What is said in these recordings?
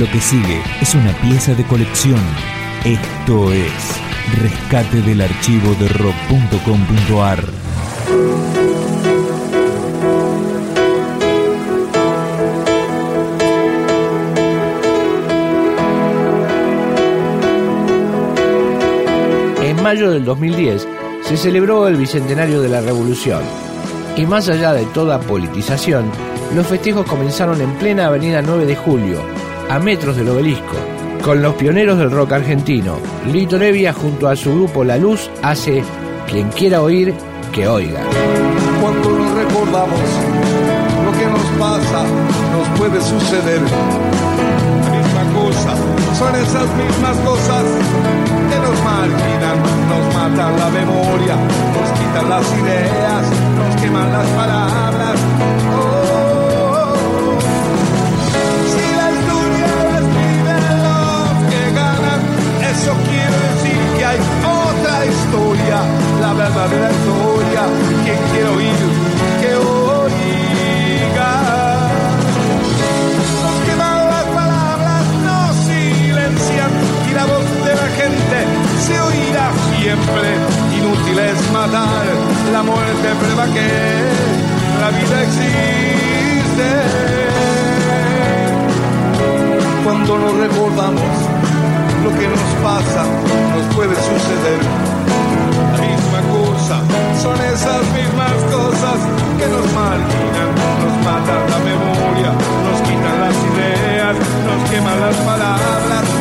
Lo que sigue es una pieza de colección. Esto es Rescate del archivo de rock.com.ar. En mayo del 2010 se celebró el Bicentenario de la Revolución y más allá de toda politización, los festejos comenzaron en plena Avenida 9 de Julio, a metros del obelisco, con los pioneros del rock argentino. Lito Nevia junto a su grupo La Luz hace Quien quiera oír, que oiga. Cuando nos recordamos lo que nos pasa, nos puede suceder. La misma cosa, son esas mismas cosas que nos marginan, nos matan la memoria, nos quitan las ideas, nos queman las palabras. Que nos pasa, nos puede suceder. La misma cosa, son esas mismas cosas que nos marginan, nos matan la memoria, nos quitan las ideas, nos queman las palabras.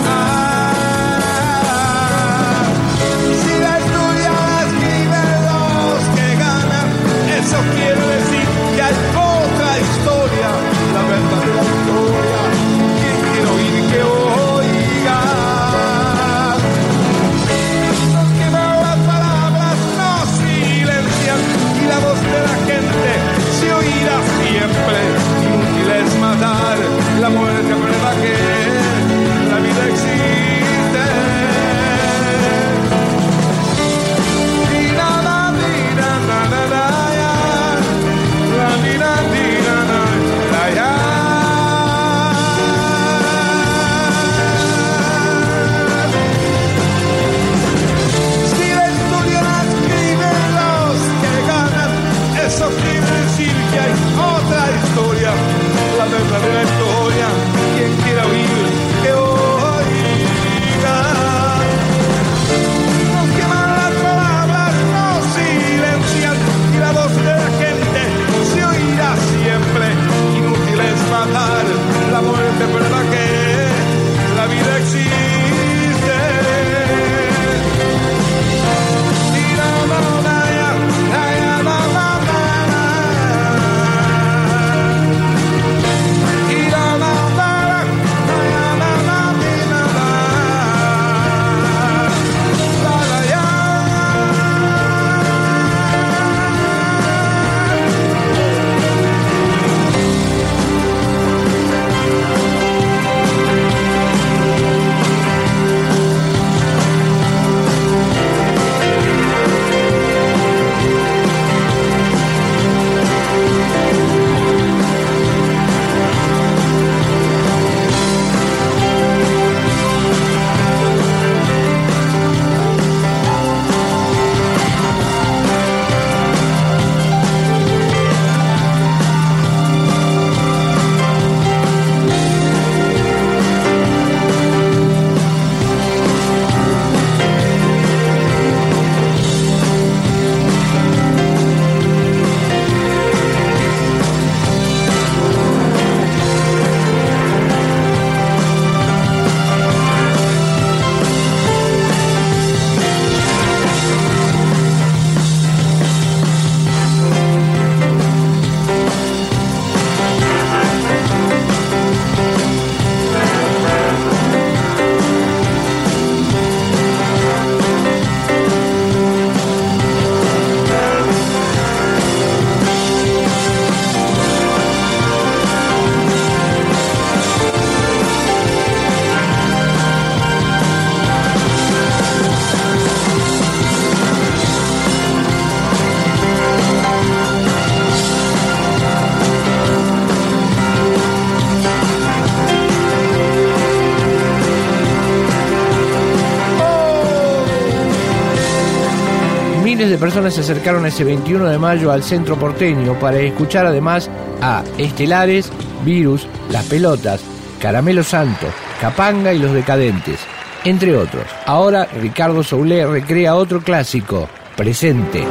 Personas se acercaron ese 21 de mayo al centro porteño para escuchar además a Estelares, Virus, Las Pelotas, Caramelo Santo, Capanga y Los Decadentes, entre otros. Ahora Ricardo Soulé recrea otro clásico, Presente.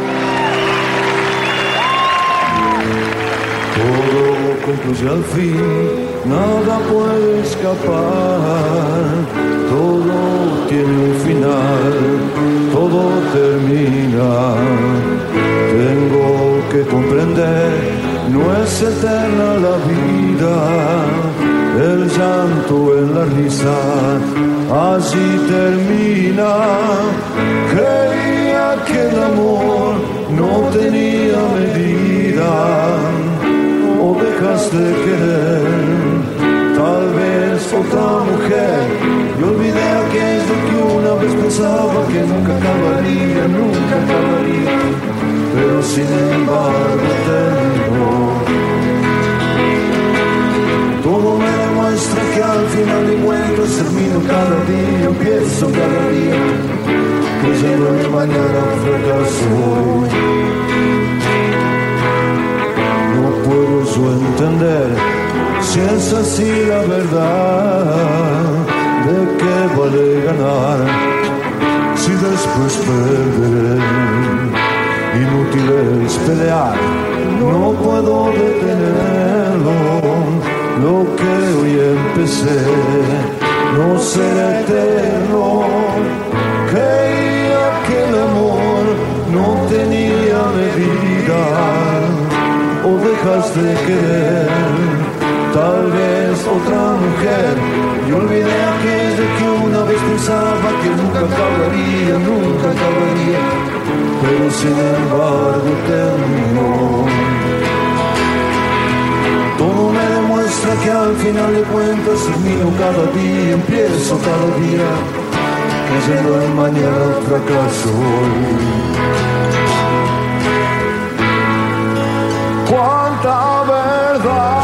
Todo concluye al fin, nada puede escapar, todo tiene un final, termina. Tengo que comprender, no es eterna la vida el llanto en la risa, así termina. Creía que el amor no tenía medida, o dejas de querer, tal vez otra mujer. Y olvidé aquello que una pensaba que nunca acabaría, nunca acabaría, pero sin embargo terminó. Todo me demuestra que al final de cuentas termino cada día, empiezo cada día, creyendo en mañana fracaso. No puedo yo entender si es así la verdad, de qué vale ganar si después perder. Inútil es pelear, no puedo detenerlo lo que hoy empecé no será eterno. Que nunca acabaría, nunca acabaría, pero sin embargo terminó. Todo me demuestra que al final de cuentas termino cada día, empiezo cada día, creyendo en mañana fracaso. Cuánta verdad,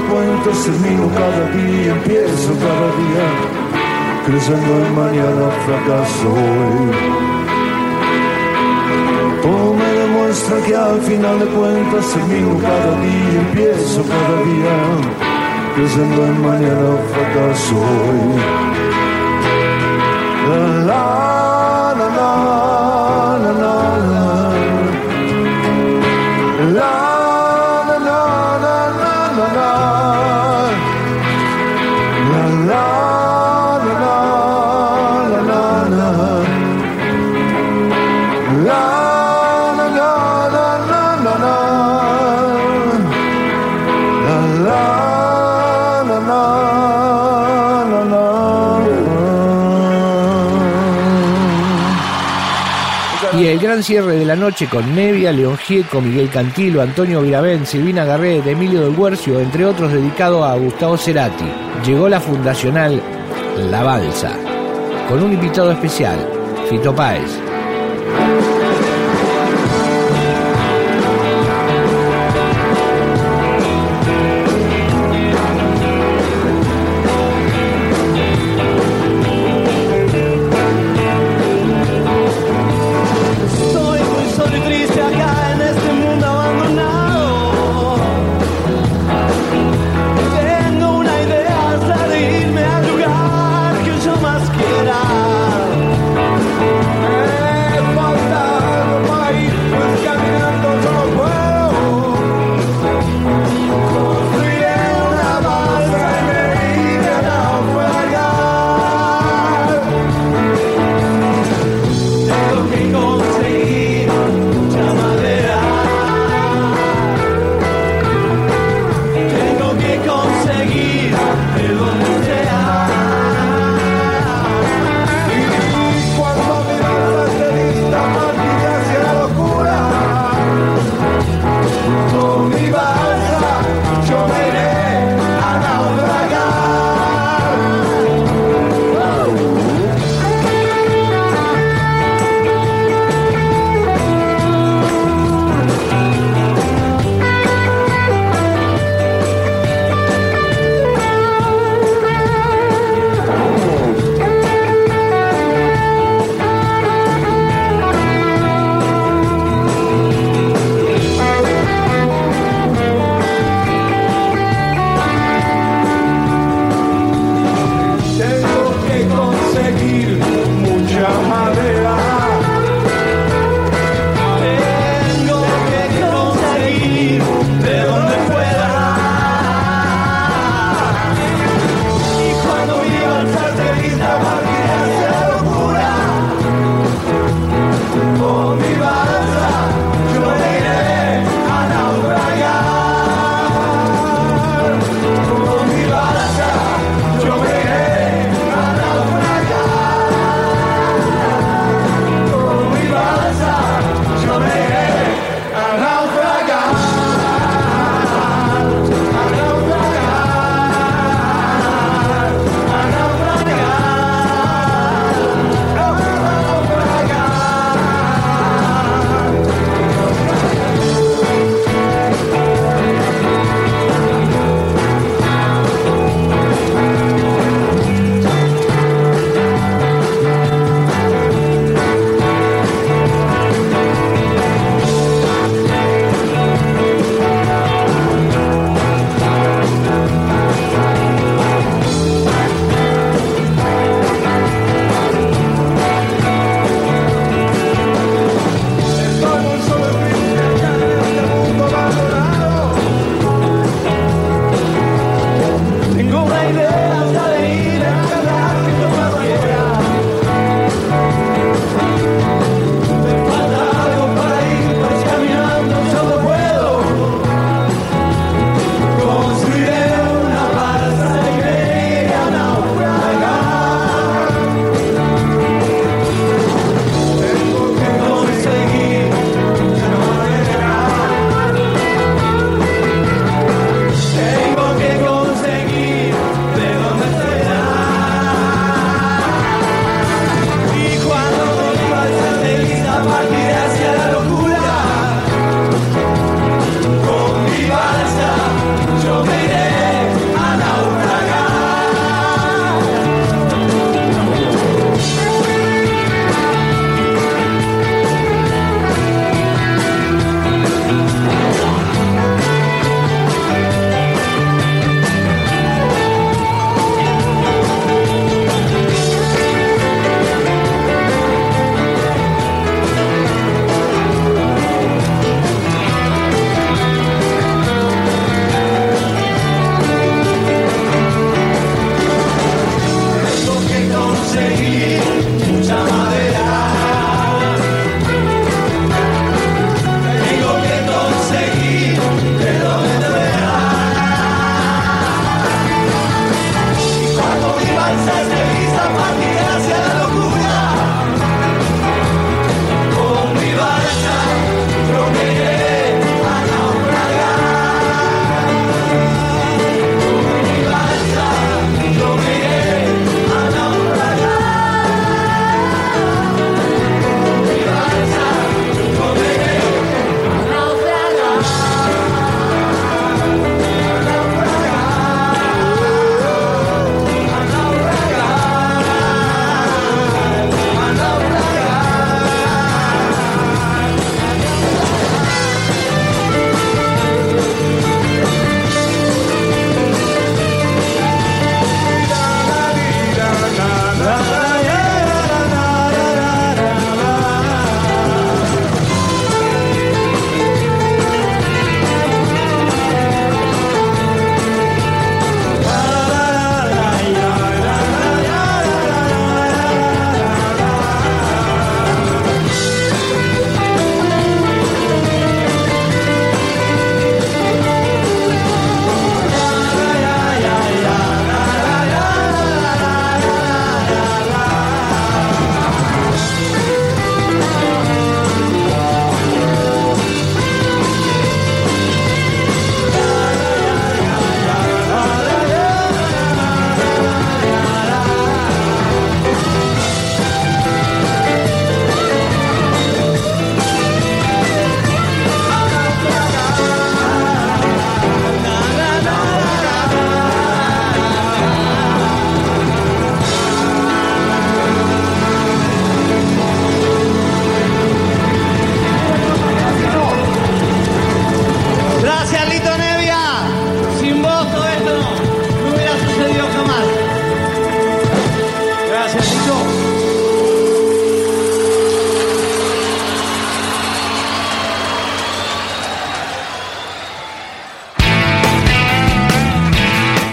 de cuentas termino cada día, empiezo cada día, creciendo en mañana fracaso hoy. Todo me demuestra que al final de cuentas termino cada día, empiezo cada día, creciendo en mañana fracaso hoy. La, gran cierre de la noche con Nevia, León Gieco, Miguel Cantilo, Antonio Viravén, Silvina Garret, Emilio del Guercio, entre otros dedicado a Gustavo Cerati. Llegó la fundacional La Balsa, con un invitado especial, Fito Páez.